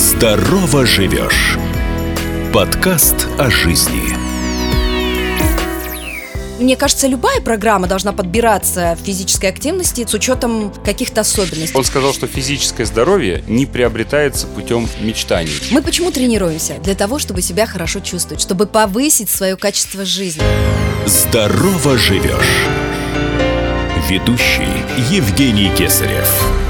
Здорово живешь. Подкаст о жизни. Мне кажется, любая программа должна подбираться в физической активности с учетом каких-то особенностей. Он сказал, что физическое здоровье не приобретается путем мечтаний. Мы почему тренируемся? Для того, чтобы себя хорошо чувствовать, чтобы повысить свое качество жизни. Здорово живешь. Ведущий Евгений Кесарев.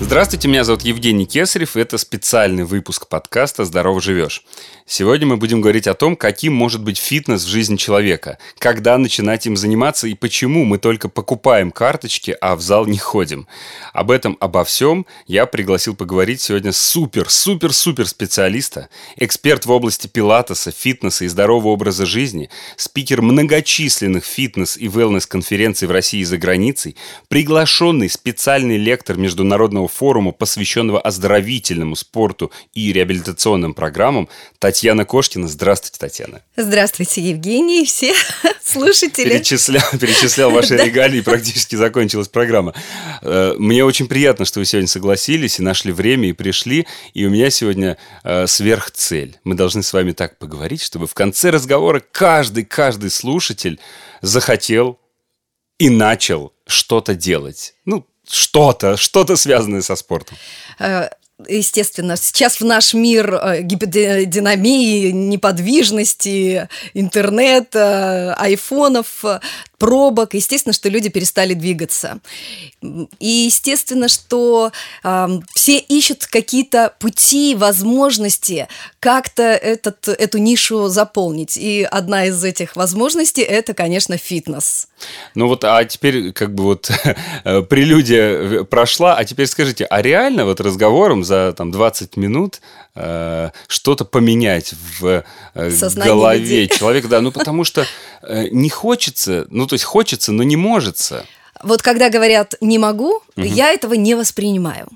Здравствуйте, меня зовут Евгений Кесарев, и это специальный выпуск подкаста «Здорово живешь». Сегодня мы будем говорить о том, каким может быть фитнес в жизни человека, когда начинать им заниматься и почему мы только покупаем карточки, а в зал не ходим. Об этом, обо всем я пригласил поговорить сегодня супер-супер-супер специалиста, эксперт в области пилатеса, фитнеса и здорового образа жизни, спикер многочисленных фитнес и wellness-конференций в России и за границей, приглашенный специальный лектор Международного форума, посвященного оздоровительному спорту и реабилитационным программам Татьяна Кошкина. Здравствуйте, Татьяна. Здравствуйте, Евгений и все слушатели. Перечислял, перечислял ваши регалии, практически закончилась программа. Э, мне очень приятно, что вы сегодня согласились и нашли время и пришли. И у меня сегодня э, сверхцель. Мы должны с вами так поговорить, чтобы в конце разговора каждый, каждый слушатель захотел и начал что-то делать. Ну, что-то, что-то связанное со спортом. Естественно, сейчас в наш мир э, гиподинамии, неподвижности, интернета, айфонов, пробок, естественно, что люди перестали двигаться. И естественно, что э, все ищут какие-то пути, возможности как-то этот, эту нишу заполнить. И одна из этих возможностей – это, конечно, фитнес. Ну вот, а теперь как бы вот прелюдия прошла, а теперь скажите, а реально вот разговором за там 20 минут э, что-то поменять в э, голове людей. человека, да, ну потому что э, не хочется, ну то есть хочется, но не может. Вот когда говорят «не могу», угу. я этого не воспринимаю.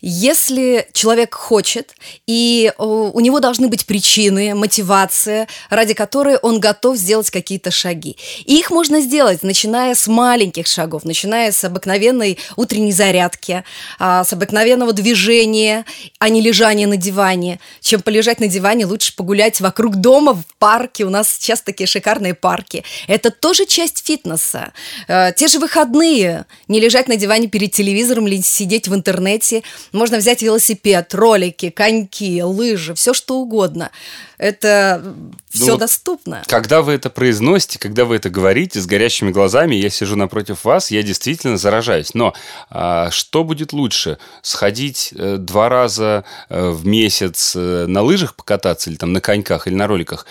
Если человек хочет, и у него должны быть причины, мотивация, ради которой он готов сделать какие-то шаги. И их можно сделать, начиная с маленьких шагов, начиная с обыкновенной утренней зарядки, а, с обыкновенного движения, а не лежания на диване. Чем полежать на диване, лучше погулять вокруг дома, в парке. У нас сейчас такие шикарные парки. Это тоже часть фитнеса. А, те же выходные. Не лежать на диване перед телевизором или сидеть в интернете – можно взять велосипед, ролики, коньки, лыжи, все что угодно. Это все ну, доступно. Когда вы это произносите, когда вы это говорите с горящими глазами, я сижу напротив вас, я действительно заражаюсь. Но а, что будет лучше? Сходить э, два раза э, в месяц э, на лыжах покататься или там на коньках или на роликах?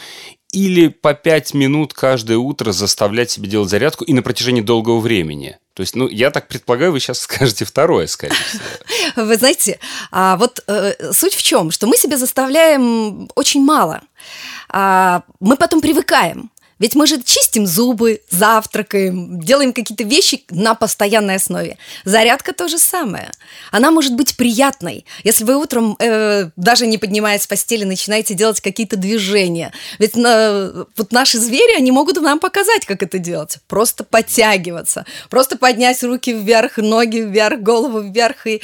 Или по пять минут каждое утро заставлять себя делать зарядку и на протяжении долгого времени. То есть, ну, я так предполагаю, вы сейчас скажете второе, скорее всего. Вы знаете, а вот э, суть в чем, что мы себе заставляем очень мало. А, мы потом привыкаем. Ведь мы же чистим зубы, завтракаем, делаем какие-то вещи на постоянной основе. Зарядка то же самое. Она может быть приятной, если вы утром, э, даже не поднимаясь с постели, начинаете делать какие-то движения. Ведь на, вот наши звери, они могут нам показать, как это делать. Просто подтягиваться, просто поднять руки вверх, ноги вверх, голову вверх и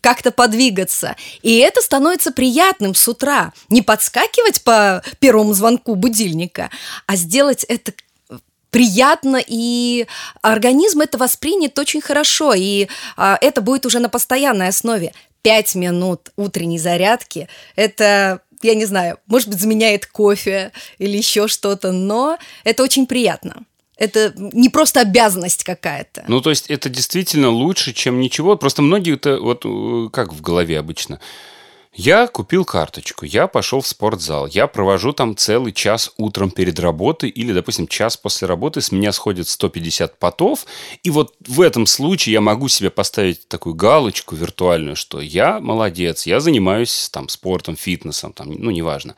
как-то подвигаться. И это становится приятным с утра. Не подскакивать по первому звонку будильника, а сделать делать это приятно, и организм это воспринят очень хорошо, и а, это будет уже на постоянной основе. Пять минут утренней зарядки – это я не знаю, может быть, заменяет кофе или еще что-то, но это очень приятно. Это не просто обязанность какая-то. Ну, то есть это действительно лучше, чем ничего. Просто многие это вот э, как в голове обычно – я купил карточку, я пошел в спортзал, я провожу там целый час утром перед работой или, допустим, час после работы, с меня сходит 150 потов, и вот в этом случае я могу себе поставить такую галочку виртуальную, что я молодец, я занимаюсь там спортом, фитнесом, там, ну, неважно.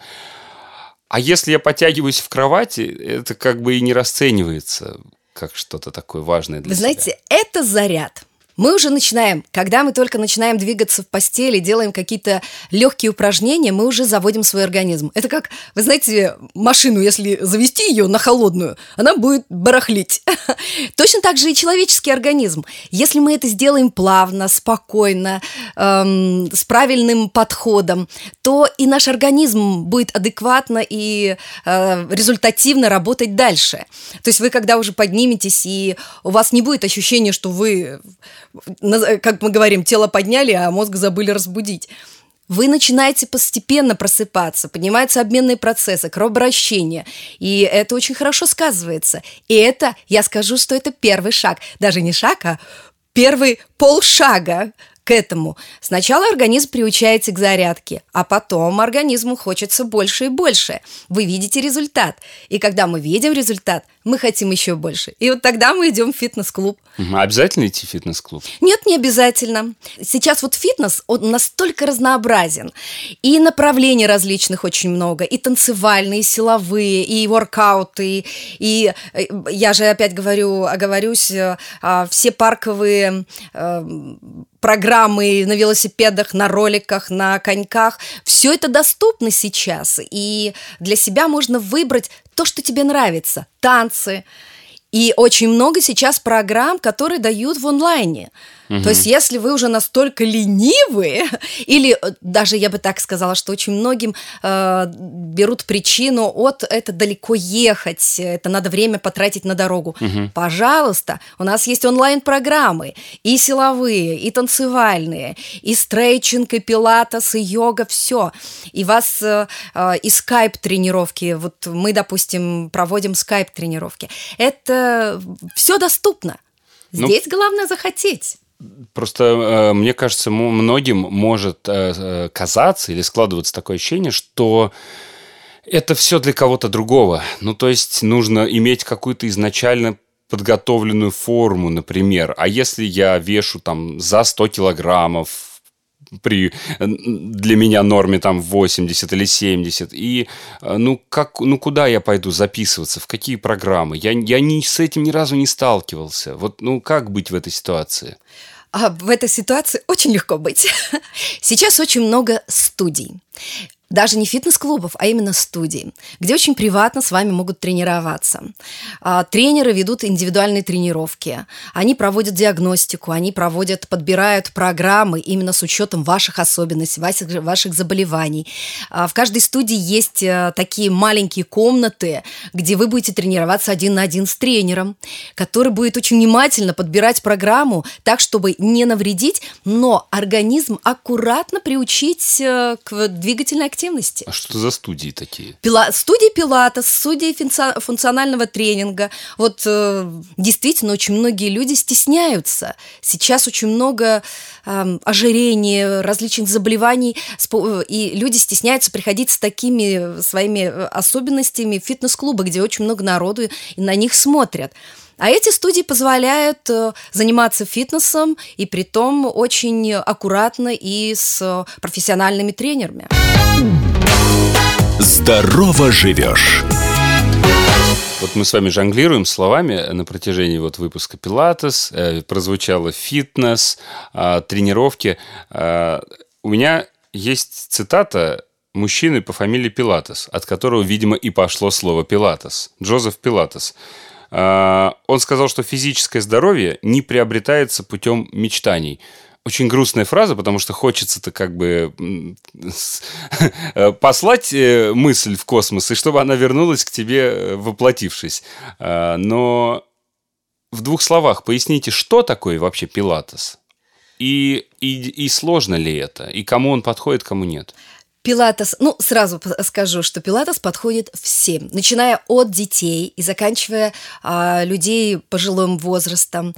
А если я подтягиваюсь в кровати, это как бы и не расценивается как что-то такое важное для Вы себя. знаете, это заряд – мы уже начинаем, когда мы только начинаем двигаться в постели, делаем какие-то легкие упражнения, мы уже заводим свой организм. Это как, вы знаете, машину, если завести ее на холодную, она будет барахлить. Точно так же и человеческий организм. Если мы это сделаем плавно, спокойно, эм, с правильным подходом, то и наш организм будет адекватно и э, результативно работать дальше. То есть вы, когда уже подниметесь, и у вас не будет ощущения, что вы как мы говорим, тело подняли, а мозг забыли разбудить. Вы начинаете постепенно просыпаться, поднимаются обменные процессы, кровообращение, и это очень хорошо сказывается. И это, я скажу, что это первый шаг, даже не шаг, а первый полшага к этому. Сначала организм приучается к зарядке, а потом организму хочется больше и больше. Вы видите результат. И когда мы видим результат, мы хотим еще больше. И вот тогда мы идем в фитнес-клуб. Обязательно идти в фитнес-клуб? Нет, не обязательно. Сейчас вот фитнес, он настолько разнообразен. И направлений различных очень много. И танцевальные, и силовые, и воркауты. И э, я же опять говорю, оговорюсь, э, а, все парковые э, программы на велосипедах, на роликах, на коньках. Все это доступно сейчас. И для себя можно выбрать то, что тебе нравится. Танцы. И очень много сейчас программ, которые дают в онлайне. Угу. То есть, если вы уже настолько ленивые, или э, даже я бы так сказала, что очень многим э, берут причину от это далеко ехать, это надо время потратить на дорогу. Угу. Пожалуйста, у нас есть онлайн-программы и силовые, и танцевальные, и стрейчинг, и пилатес, и йога, все. И вас э, э, и скайп-тренировки, вот мы, допустим, проводим скайп-тренировки. Это все доступно. Ну, Здесь ну, главное захотеть. Просто э, мне кажется, многим может э, э, казаться или складываться такое ощущение, что это все для кого-то другого. Ну, то есть нужно иметь какую-то изначально подготовленную форму, например. А если я вешу там за 100 килограммов, при для меня норме там 80 или 70. И ну, как, ну куда я пойду записываться, в какие программы? Я, я ни, с этим ни разу не сталкивался. Вот ну как быть в этой ситуации? А в этой ситуации очень легко быть. Сейчас очень много студий даже не фитнес-клубов, а именно студий, где очень приватно с вами могут тренироваться. А, тренеры ведут индивидуальные тренировки, они проводят диагностику, они проводят, подбирают программы именно с учетом ваших особенностей, ваших, ваших заболеваний. А, в каждой студии есть э, такие маленькие комнаты, где вы будете тренироваться один на один с тренером, который будет очень внимательно подбирать программу так, чтобы не навредить, но организм аккуратно приучить э, к двигательной активности активности. А что за студии такие? Пила... Студии пилатес, студии функционального тренинга. Вот э, действительно очень многие люди стесняются. Сейчас очень много э, ожирения, различных заболеваний, и люди стесняются приходить с такими своими э, особенностями в фитнес-клубы, где очень много народу, и на них смотрят. А эти студии позволяют э, заниматься фитнесом и при том очень аккуратно и с профессиональными тренерами. Здорово живешь. Вот мы с вами жонглируем словами на протяжении вот выпуска Пилатес, э, прозвучало фитнес, э, тренировки. Э, у меня есть цитата мужчины по фамилии Пилатес, от которого, видимо, и пошло слово Пилатес. Джозеф Пилатес. А, он сказал, что физическое здоровье не приобретается путем мечтаний. Очень грустная фраза, потому что хочется-то как бы послать э, мысль в космос, и чтобы она вернулась к тебе, э, воплотившись. А, но в двух словах поясните, что такое вообще пилатес? И, и, и сложно ли это? И кому он подходит, кому нет? Пилатес, ну, сразу скажу, что пилатес подходит всем, начиная от детей и заканчивая а, людей пожилым возрастом.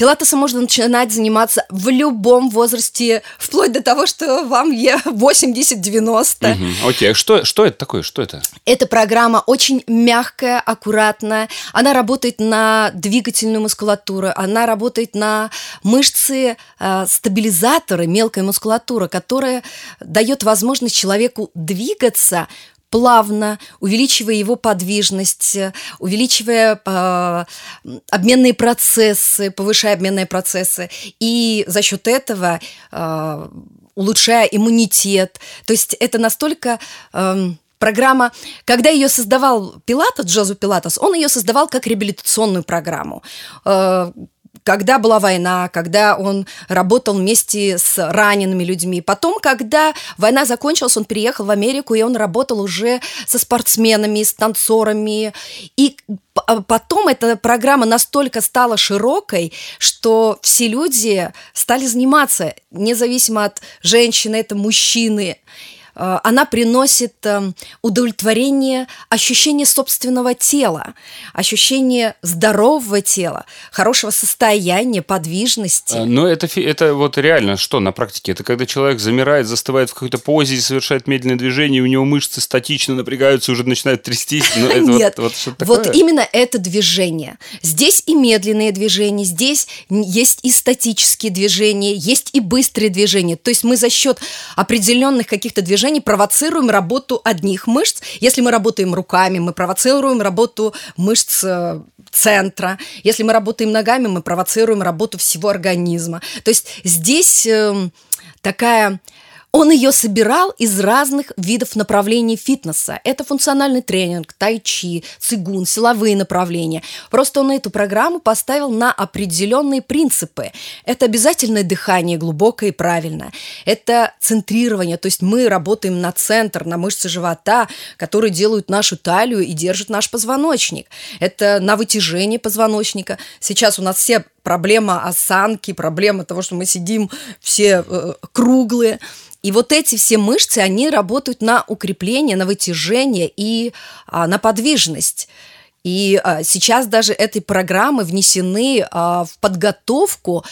Пилатесом можно начинать заниматься в любом возрасте, вплоть до того, что вам 80-90. Угу. Окей, что, что это такое? Что это? Эта программа очень мягкая, аккуратная. Она работает на двигательную мускулатуру, она работает на мышцы, э, стабилизаторы, мелкая мускулатура, которая дает возможность человеку двигаться плавно, увеличивая его подвижность, увеличивая э, обменные процессы, повышая обменные процессы, и за счет этого э, улучшая иммунитет. То есть это настолько... Э, программа, когда ее создавал Пилатос, Джозу Пилатос, он ее создавал как реабилитационную программу когда была война, когда он работал вместе с ранеными людьми. Потом, когда война закончилась, он переехал в Америку, и он работал уже со спортсменами, с танцорами. И а, потом эта программа настолько стала широкой, что все люди стали заниматься, независимо от женщины, это мужчины. Э, она приносит эм, удовлетворение, ощущение собственного тела, ощущение здорового тела, хорошего состояния, подвижности. Э, но это, это вот реально что на практике? Это когда человек замирает, застывает в какой-то позе, совершает медленное движение, у него мышцы статично напрягаются, уже начинают трястись. Ну, Нет, вот, вот, вот именно это движение. Здесь и медленные движения, здесь есть и статические движения, есть и быстрые движения. То есть мы за счет определенных каких-то движений движений провоцируем работу одних мышц. Если мы работаем руками, мы провоцируем работу мышц э, центра. Если мы работаем ногами, мы провоцируем работу всего организма. То есть здесь э, такая он ее собирал из разных видов направлений фитнеса. Это функциональный тренинг, тайчи, цигун, силовые направления. Просто он эту программу поставил на определенные принципы. Это обязательное дыхание, глубокое и правильное. Это центрирование, то есть мы работаем на центр, на мышцы живота, которые делают нашу талию и держат наш позвоночник. Это на вытяжение позвоночника. Сейчас у нас все проблема осанки, проблема того, что мы сидим все э, круглые. И вот эти все мышцы, они работают на укрепление, на вытяжение и а, на подвижность. И а, сейчас даже этой программы внесены а, в подготовку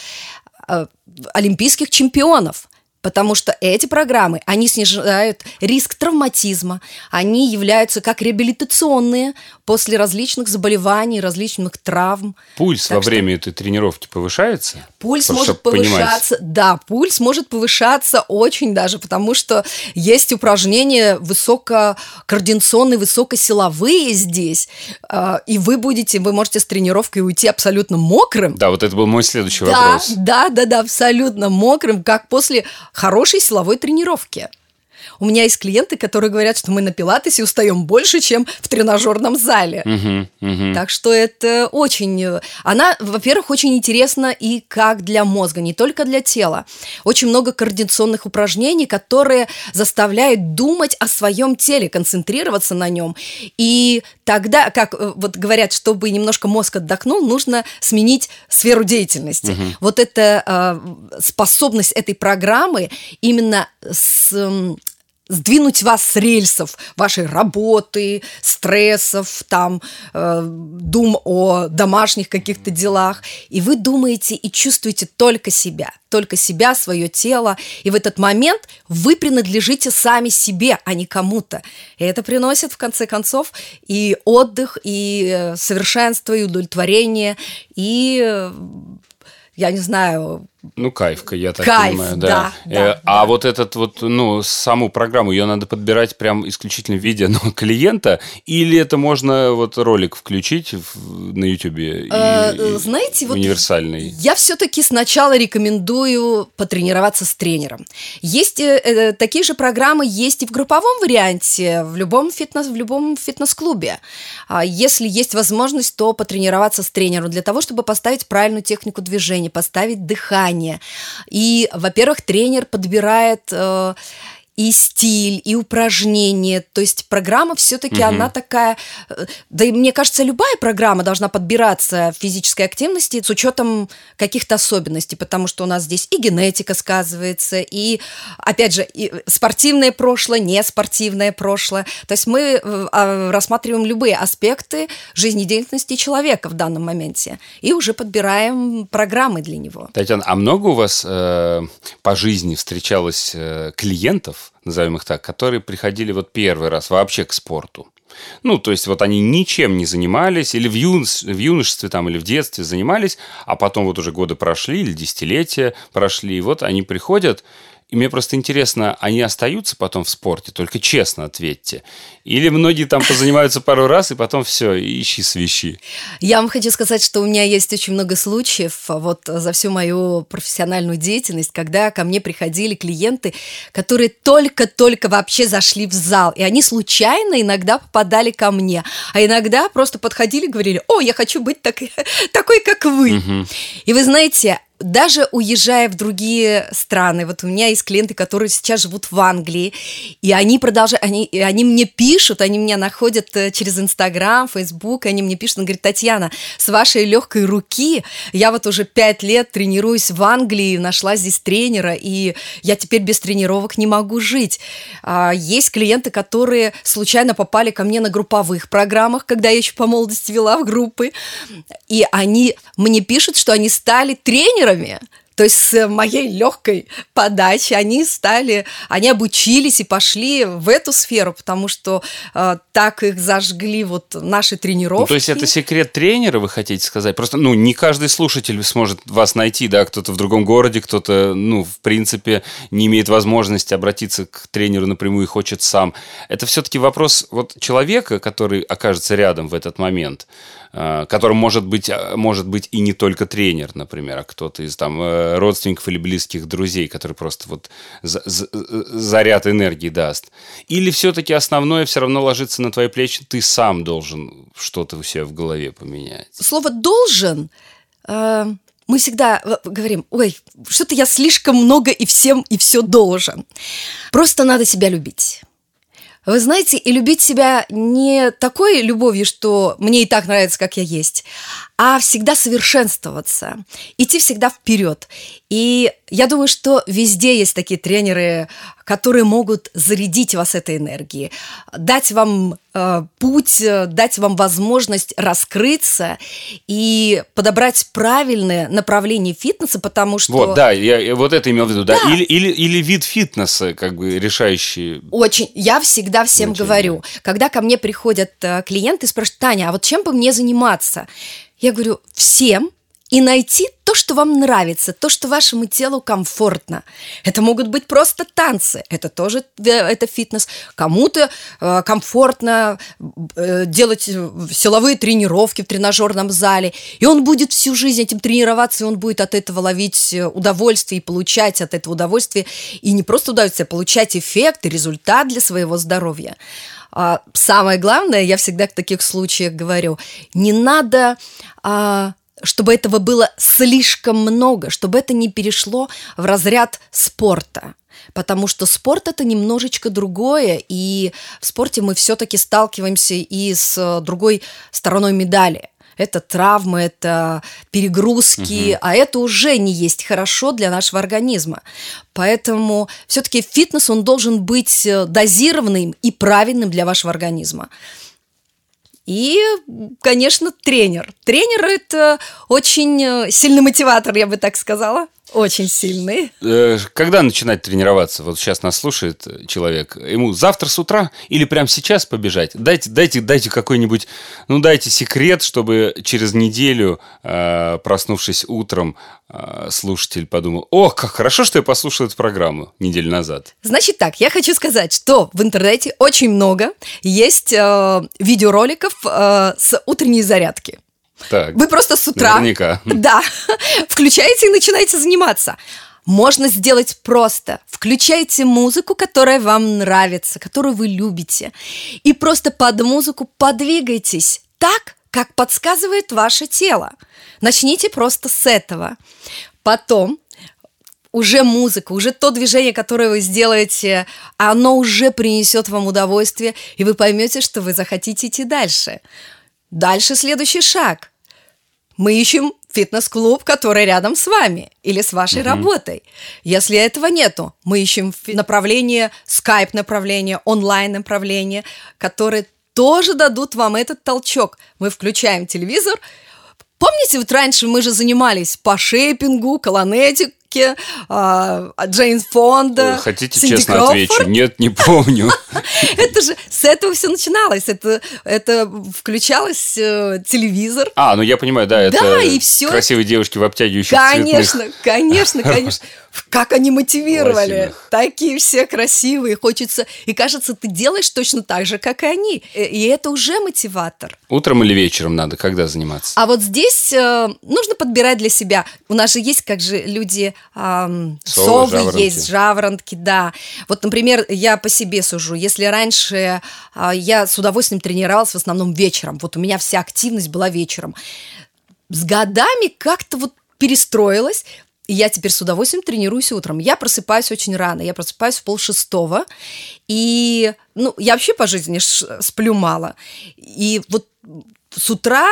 а, олимпийских чемпионов потому что эти программы, они снижают риск травматизма, они являются как реабилитационные после различных заболеваний, различных травм. Пульс так во что... время этой тренировки повышается? Пульс Просто может повышаться, понимать. да, пульс может повышаться очень даже, потому что есть упражнения высококоординационные, высокосиловые здесь, а, и вы будете, вы можете с тренировкой уйти абсолютно мокрым. Да, вот это был мой следующий да, вопрос. Да, да, да, абсолютно мокрым, как после хорошей силовой тренировки. У меня есть клиенты, которые говорят, что мы на пилатесе устаем больше, чем в тренажерном зале. Угу, угу. Так что это очень... Она, во-первых, очень интересна и как для мозга, не только для тела. Очень много координационных упражнений, которые заставляют думать о своем теле, концентрироваться на нем. И тогда, как э, вот говорят, чтобы немножко мозг отдохнул, нужно сменить сферу деятельности. Угу. Вот эта э, способность этой программы именно с сдвинуть вас с рельсов вашей работы, стрессов, там, э, дум о домашних каких-то делах. И вы думаете и чувствуете только себя, только себя, свое тело. И в этот момент вы принадлежите сами себе, а не кому-то. И это приносит, в конце концов, и отдых, и э, совершенство, и удовлетворение, и э, я не знаю, ну, кайфка, я так Кайф, понимаю, да. да. да, э, да а да. вот этот вот, ну, саму программу, ее надо подбирать прям исключительно в виде ну, клиента, или это можно вот ролик включить в, на Ютубе? Э, знаете, вот универсальный. Я все-таки сначала рекомендую потренироваться с тренером. Есть э, э, такие же программы, есть и в групповом варианте, в любом фитнес, в любом фитнес-клубе. А если есть возможность, то потренироваться с тренером для того, чтобы поставить правильную технику движения, поставить дыхание дыхание. И, во-первых, тренер подбирает э, и стиль, и упражнения. То есть программа все-таки угу. она такая, э, да и мне кажется, любая программа должна подбираться физической активности с учетом каких-то особенностей, потому что у нас здесь и генетика сказывается, и, опять же, и спортивное прошлое, не спортивное прошлое. То есть мы э, а, рассматриваем любые аспекты жизнедеятельности человека в данном моменте и уже подбираем программы для него. Татьяна, а много у вас э, по жизни встречалось э, клиентов, назовем их так, которые приходили вот первый раз вообще к спорту. Ну, то есть вот они ничем не занимались, или в, юнос, в юношестве там, или в детстве занимались, а потом вот уже годы прошли, или десятилетия прошли, и вот они приходят, И мне просто интересно, они остаются потом в спорте? Только честно ответьте. Или многие там позанимаются пару раз, и потом все, ищи свищи. Я вам хочу сказать, что у меня есть очень много случаев вот за всю мою профессиональную деятельность, когда ко мне приходили клиенты, которые только-только вообще зашли в зал, и они случайно иногда попадали ко мне, а иногда просто подходили и говорили, о, я хочу быть так, такой, как вы. Угу. И вы знаете, даже уезжая в другие страны, вот у меня есть клиенты, которые сейчас живут в Англии, и они продолжают, они, они мне пишут, они меня находят э, через Инстаграм, Фейсбук, они мне пишут, он говорит, Татьяна, с вашей легкой руки я вот уже пять лет тренируюсь в Англии, нашла здесь тренера, и я теперь без тренировок не могу жить. А, есть клиенты, которые случайно попали ко мне на групповых программах, когда я еще по молодости вела в группы, и они мне пишут, что они стали тренерами, тренерами, то есть с моей легкой подачи они стали, они обучились и пошли в эту сферу, потому что э, так их зажгли вот наши тренировки. Ну, то есть это секрет тренера, вы хотите сказать? Просто, ну, не каждый слушатель сможет вас найти, да, кто-то в другом городе, кто-то, ну, в принципе, не имеет возможности обратиться к тренеру напрямую и хочет сам. Это все-таки вопрос вот человека, который окажется рядом в этот момент. Э, которым может быть, э, может быть и не только тренер, например, а кто-то из там э, родственников или близких друзей, который просто вот заряд энергии даст. Или все-таки основное все равно ложится на твои плечи, ты сам должен что-то у себя в голове поменять. Слово «должен» мы всегда говорим, ой, что-то я слишком много и всем и все должен. Просто надо себя любить. Вы знаете, и любить себя не такой любовью, что мне и так нравится, как я есть, а всегда совершенствоваться, идти всегда вперед. И я думаю, что везде есть такие тренеры, которые могут зарядить вас этой энергией, дать вам э, путь, дать вам возможность раскрыться и подобрать правильное направление фитнеса, потому что... Вот, да, я, вот это имел в виду, да. да. Или, или, или вид фитнеса, как бы решающий... Очень. Я всегда всем значение. говорю, когда ко мне приходят э, клиенты и спрашивают, Таня, а вот чем бы мне заниматься? Я говорю, всем, и найти то, что вам нравится, то, что вашему телу комфортно. Это могут быть просто танцы, это тоже э, это фитнес. Кому-то э, комфортно э, делать силовые тренировки в тренажерном зале, и он будет всю жизнь этим тренироваться, и он будет от этого ловить удовольствие и получать от этого удовольствие, и не просто удовольствие, а получать эффект и результат для своего здоровья. А самое главное, я всегда в таких случаях говорю, не надо а, чтобы этого было слишком много, чтобы это не перешло в разряд спорта. Потому что спорт это немножечко другое, и в спорте мы все-таки сталкиваемся и с другой стороной медали. Это травмы, это перегрузки, угу. а это уже не есть хорошо для нашего организма. Поэтому все-таки фитнес, он должен быть дозированным и правильным для вашего организма. И, конечно, тренер. Тренер – это очень э, сильный мотиватор, я бы так сказала. Очень сильный. Э, когда начинать тренироваться? Вот сейчас нас слушает человек. Ему завтра с утра или прямо сейчас побежать? Дайте, дайте, дайте какой-нибудь, ну дайте секрет, чтобы через неделю, э, проснувшись утром, э, слушатель подумал, о, как хорошо, что я послушал эту программу неделю назад. Значит так, я хочу сказать, что в интернете очень много есть видеороликов с утренней зарядки. Так, Вы просто с утра... Наверняка. Да. Включаете и начинаете заниматься. Можно сделать просто. Включайте музыку, которая вам нравится, которую вы любите. И просто под музыку подвигайтесь так, как подсказывает ваше тело. Начните просто с этого. Потом уже музыка, уже то движение, которое вы сделаете, оно уже принесет вам удовольствие, и вы поймете, что вы захотите идти дальше. Дальше следующий шаг. Мы ищем фитнес-клуб, который рядом с вами или с вашей угу. работой. Если этого нету, мы ищем направление, скайп-направление, онлайн-направление, которые тоже дадут вам этот толчок. Мы включаем телевизор. Помните, вот раньше мы же занимались по шейпингу, колонете, Джеки, а, Джейн Фонда. Хотите Синди честно Кроуфорд. отвечу? Нет, не помню. Это же с этого все начиналось. Это, это включалось э, телевизор. А, ну я понимаю, да, это Да, и всё. красивые девушки в обтягивающих Конечно, цветных. конечно, конечно. Как они мотивировали. Лосинах. Такие все красивые. Хочется... И кажется, ты делаешь точно так же, как и они. Э, И это уже мотиватор. Утром или вечером надо, когда заниматься? А вот здесь э, нужно подбирать для себя. У нас же есть, как же люди, ам, Совы, совы, жаворонки. есть, жаворонки, да. Вот, например, я по себе сужу. Если раньше а, я с удовольствием тренировалась в основном вечером, вот у меня вся активность была вечером. С годами как-то вот перестроилась, и я теперь с удовольствием тренируюсь утром. Я просыпаюсь очень рано. Я просыпаюсь в полшестого. И, ну, я вообще по жизни сплю мало. И вот с утра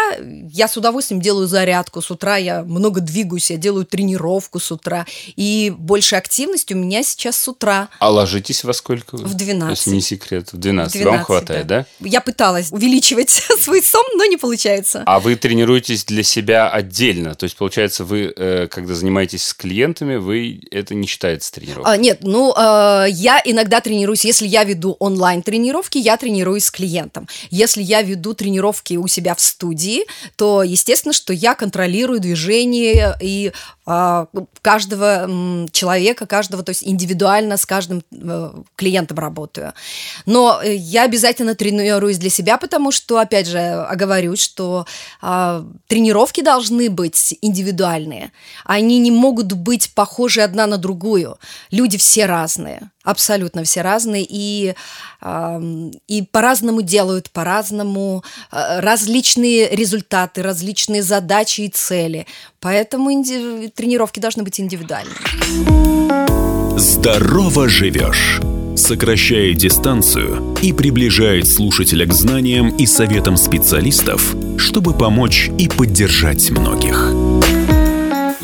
я с удовольствием делаю зарядку, с утра я много двигаюсь, я делаю тренировку с утра. И больше активности у меня сейчас с утра. А ложитесь во сколько? В 12. Если не секрет, в 12. В Вам 12, хватает, да? Я пыталась увеличивать свой сон, но не получается. А вы тренируетесь для себя отдельно? То есть, получается, вы, э, когда занимаетесь с клиентами, вы это не считается тренировкой? А, нет, ну, э, я иногда тренируюсь, если я веду онлайн-тренировки, я тренируюсь с клиентом. Если я веду тренировки у себя в студии, то, естественно, что я контролирую движение и а, каждого человека, каждого, то есть индивидуально с каждым э, клиентом работаю. Но э, я обязательно тренируюсь для себя, потому что, опять же, оговорюсь, что а, тренировки должны быть индивидуальные. Они не могут быть похожи одна на другую. Люди все разные, абсолютно все разные, и, и по-разному делают, по-разному э, различные результаты, различные задачи и цели. Поэтому инди- тренировки должны быть индивидуальными. Здорово живешь. Сокращает дистанцию и приближает слушателя к знаниям и советам специалистов, чтобы помочь и поддержать многих.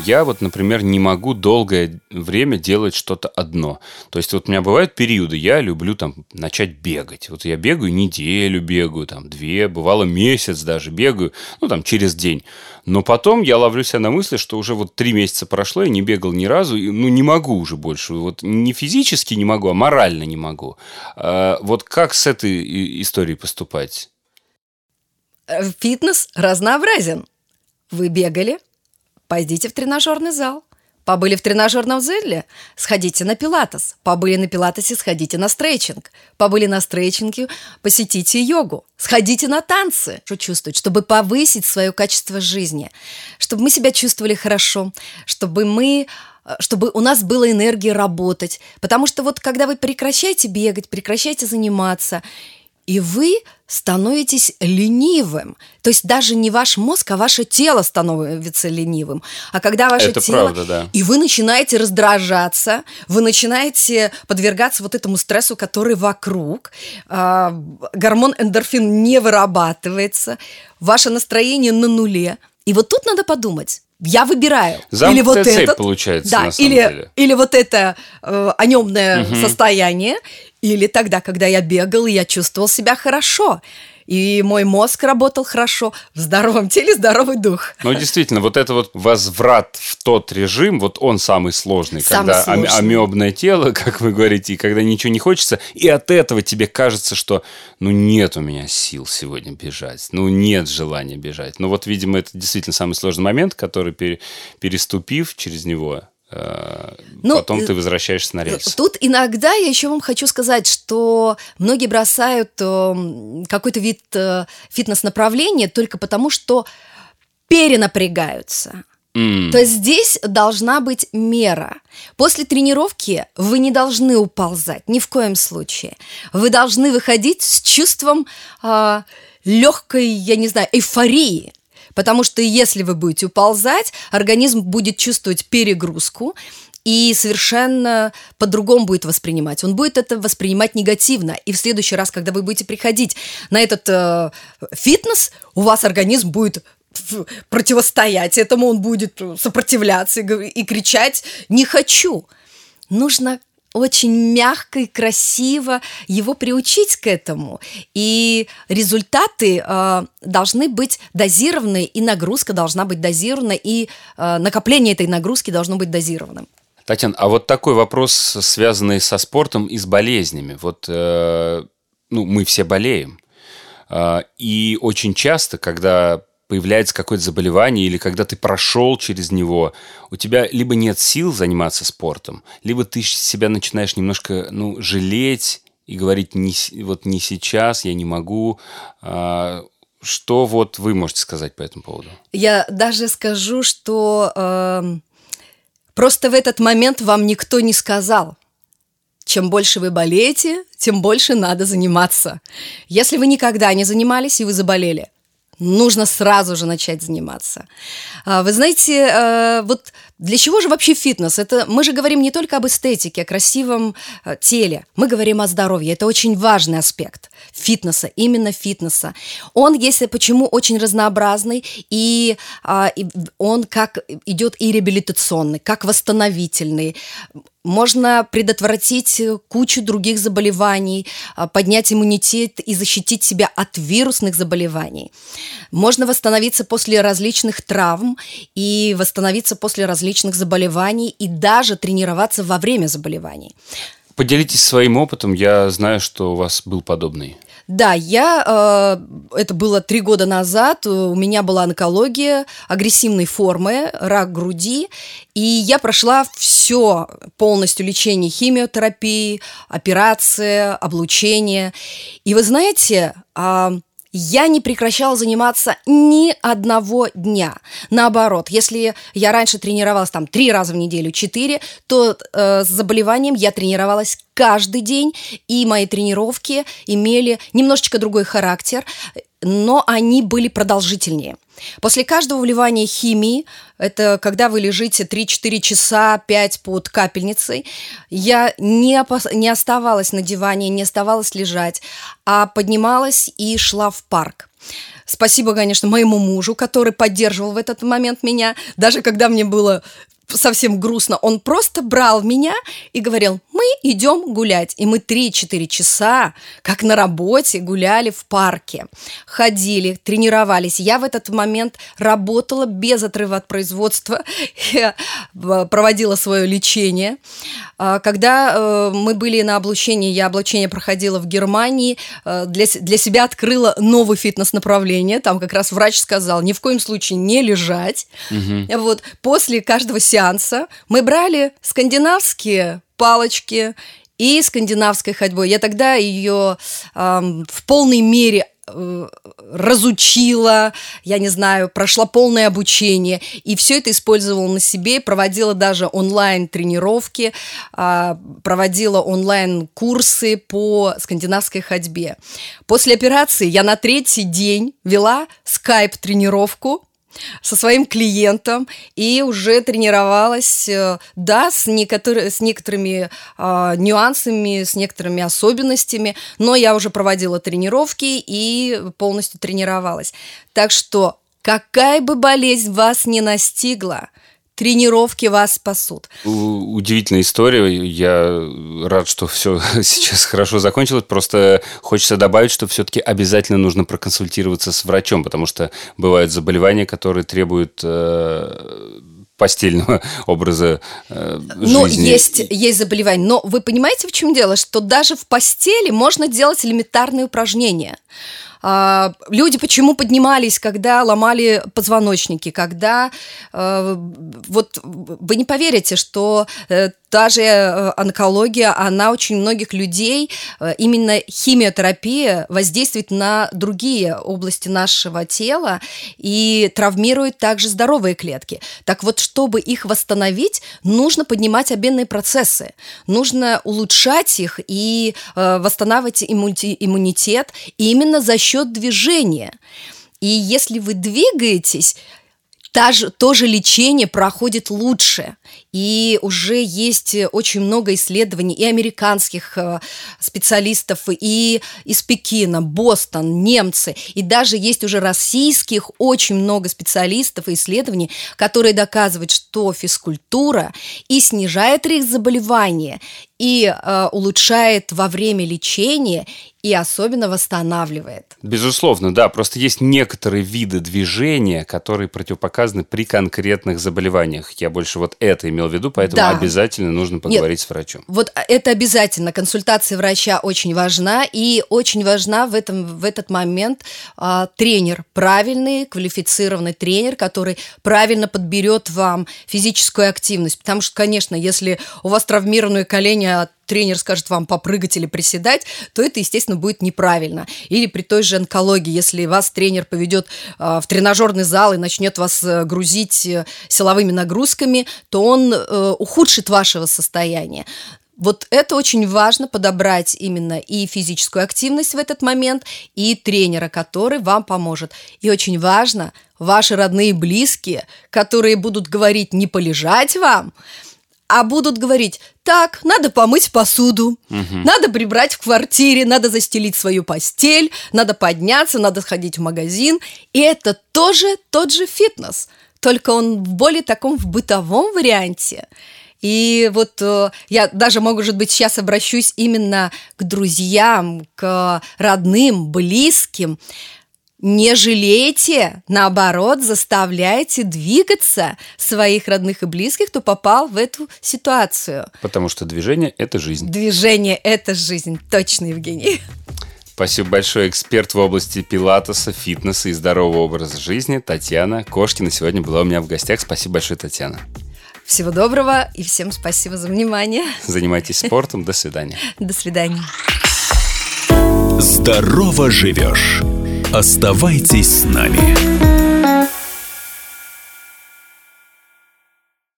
Я вот, например, не могу долгое время делать что-то одно. То есть вот у меня бывают периоды, я люблю там начать бегать. Вот я бегаю неделю, бегаю там две, бывало месяц даже бегаю, ну там через день. Но потом я ловлю себя на мысли, что уже вот три месяца прошло, я не бегал ни разу, и, ну не могу уже больше. Вот не физически не могу, а морально не могу. А вот как с этой историей поступать? Э, Фитнес разнообразен. Вы бегали? Пойдите в тренажерный зал. Побыли в тренажерном зале? Сходите на пилатес. Побыли на пилатесе? Сходите на стрейчинг. Побыли на стрейчинге? Посетите йогу. Сходите на танцы. Что чувствовать? Чтобы повысить свое качество жизни. Чтобы мы себя чувствовали хорошо. Чтобы мы чтобы у нас была энергия работать. Потому что вот когда вы прекращаете бегать, прекращаете заниматься, и вы становитесь ленивым. То есть даже не ваш мозг, а ваше тело становится ленивым. А когда ваше Это тело... правда, да. И вы начинаете раздражаться, вы начинаете подвергаться вот этому стрессу, который вокруг. а, гормон эндорфин не вырабатывается, ваше настроение на нуле. И вот тут надо подумать. Я выбираю. или вот Замкнутая цепь этот, получается, да, на самом или, деле. или вот это э, анемное состояние, или тогда, когда я бегал, и я чувствовал себя хорошо. И мой мозг работал хорошо. В здоровом теле здоровый дух. Ну, действительно, вот это вот возврат в тот режим, вот он самый сложный, Самый когда сложный. амебное тело, как вы говорите, и когда ничего не хочется, и от этого тебе кажется, что ну нет у меня сил сегодня бежать, ну нет желания бежать. Ну вот, видимо, это действительно самый сложный момент, который, пере- переступив через него, Ну, потом э, ты возвращаешься на рельсы. Тут иногда я еще вам хочу сказать, что многие бросают э, какой-то вид э, фитнес-направления только потому, что перенапрягаются. М. То есть здесь должна быть мера. После тренировки вы не должны уползать, ни в коем случае. Вы должны выходить с чувством легкой, я не знаю, эйфории. Потому что если вы будете уползать, организм будет чувствовать перегрузку и совершенно по-другому будет воспринимать. Он будет это воспринимать негативно. И в следующий раз, когда вы будете приходить на этот э, фитнес, у вас организм будет противостоять этому, он будет сопротивляться и, и кричать «не хочу». Нужно очень мягко и красиво его приучить к этому. И результаты э, должны быть дозированы, и нагрузка должна быть дозирована, и э, накопление этой нагрузки должно быть дозированным. Татьяна, а вот такой вопрос, связанный со спортом и с болезнями. Вот, э, ну, мы все болеем. Э, и очень часто, когда появляется какое-то заболевание или когда ты прошел через него, у тебя либо нет сил заниматься спортом, либо ты себя начинаешь немножко ну, жалеть и говорить не, вот не сейчас, я не могу. А, что вот вы можете сказать по этому поводу? Я даже скажу, что э, просто в этот момент вам никто не сказал. Чем больше вы болеете, тем больше надо заниматься. Если вы никогда не занимались и вы заболели, нужно сразу же начать заниматься. А, вы знаете, э, вот для чего же вообще фитнес? Это мы же говорим не только об эстетике, о красивом э, теле, мы говорим о здоровье. Это очень важный аспект фитнеса, именно фитнеса. Он, если почему, очень разнообразный, и, а, и он как идет и реабилитационный, как восстановительный. Можно предотвратить кучу других заболеваний, а, поднять иммунитет и защитить себя от вирусных заболеваний. Можно восстановиться после различных травм и восстановиться после различных заболеваний и даже тренироваться во время заболеваний. Поделитесь своим опытом. Я знаю, что у вас был подобный. Да, я, э, это было три года назад, у меня была онкология агрессивной формы, рак груди, и я прошла все полностью лечение химиотерапии, операция, облучение. И вы знаете, э, я не прекращала заниматься ни одного дня. Наоборот, если я раньше тренировалась там три раза в неделю, четыре, то э, с заболеванием я тренировалась каждый день, и мои тренировки имели немножечко другой характер, но они были продолжительнее. После каждого вливания химии, это когда вы лежите 3-4 часа, 5 под капельницей, я не, опас... не оставалась на диване, не оставалась лежать, а поднималась и шла в парк. Спасибо, конечно, моему мужу, который поддерживал в этот момент меня, даже когда мне было совсем грустно, он просто брал меня и говорил, мы идем гулять. И мы 3-4 часа, как на работе, гуляли в парке, ходили, тренировались. Я в этот момент работала без отрыва от производства, я э, проводила свое лечение. А, когда э, мы были на облучении, я облучение проходила в Германии, э, для, для себя открыла новый фитнес-направление. Там как раз врач сказал, ни в коем случае не лежать. Угу. Вот после каждого сеанса мы брали скандинавские палочки и скандинавской ходьбой. Я тогда ее э, в полной мере э, разучила, я не знаю, прошла полное обучение, и все это использовала на себе, проводила даже онлайн-тренировки, э, проводила онлайн-курсы по скандинавской ходьбе. После операции я на третий день вела скайп-тренировку, со своим клиентом и уже тренировалась, э, да, с, некотор- с некоторыми э, нюансами, с некоторыми особенностями, но я уже проводила тренировки и полностью тренировалась. Так что какая бы болезнь вас не настигла, тренировки вас спасут. Удивительная история. Я рад, что все сейчас хорошо закончилось. Просто хочется добавить, что все-таки обязательно нужно проконсультироваться с врачом, потому что бывают заболевания, которые требуют э, постельного образа э, ну, жизни. Ну, есть, есть заболевания. Но вы понимаете, в чем дело? Что даже в постели можно делать элементарные упражнения. А, люди почему поднимались, когда ломали позвоночники, когда э, вот вы не поверите, что э, та же э, онкология, она очень многих людей, э, именно химиотерапия воздействует на другие области нашего тела и травмирует также здоровые клетки. Так вот, чтобы их восстановить, нужно поднимать обменные процессы, нужно улучшать их и э, восстанавливать иммунитет именно за счет движения. И если вы двигаетесь, та же, то же лечение проходит лучше. И уже есть очень много исследований и американских э, специалистов, и из Пекина, Бостон, немцы, и даже есть уже российских очень много специалистов и исследований, которые доказывают, что физкультура и снижает риск заболевания, и э, улучшает во время лечения и особенно восстанавливает. Безусловно, да. Просто есть некоторые виды движения, которые противопоказаны при конкретных заболеваниях. Я больше вот это имел в виду, поэтому Да. обязательно нужно поговорить Нет. с врачом. Вот это обязательно. Консультация врача очень важна. И очень важна в, этом, в этот момент а, тренер. Правильный, квалифицированный тренер, который правильно подберет вам физическую активность. Потому что, конечно, если у вас травмированное колени, а тренер скажет вам попрыгать или приседать, то это, естественно, будет неправильно. Или при той же онкологии, если вас тренер поведет а, в тренажерный зал и начнет вас э, грузить э, силовыми нагрузками, то он э, ухудшит вашего состояния. Вот это очень важно подобрать именно и физическую активность в этот момент, и тренера, который вам поможет. И очень важно ваши родные и близкие, которые будут говорить не полежать вам, а будут говорить, так, надо помыть посуду, надо прибрать в квартире, надо застелить свою постель, надо подняться, надо сходить в магазин. И это тоже тот же фитнес, только он в более таком в бытовом варианте. И вот э, я даже, может быть, сейчас обращусь именно к друзьям, к родным, близким. Не жалейте, наоборот, заставляйте двигаться своих родных и близких, кто попал в эту ситуацию. Потому что движение – это жизнь. Движение – это жизнь, точно, Евгений. Спасибо большое, эксперт в области пилатеса, фитнеса и здорового образа жизни Татьяна Кошкина сегодня была у меня в гостях. Спасибо большое, Татьяна. Всего доброго и всем спасибо за внимание. Занимайтесь спортом. До свидания. До свидания. Здорово живешь. Оставайтесь с нами.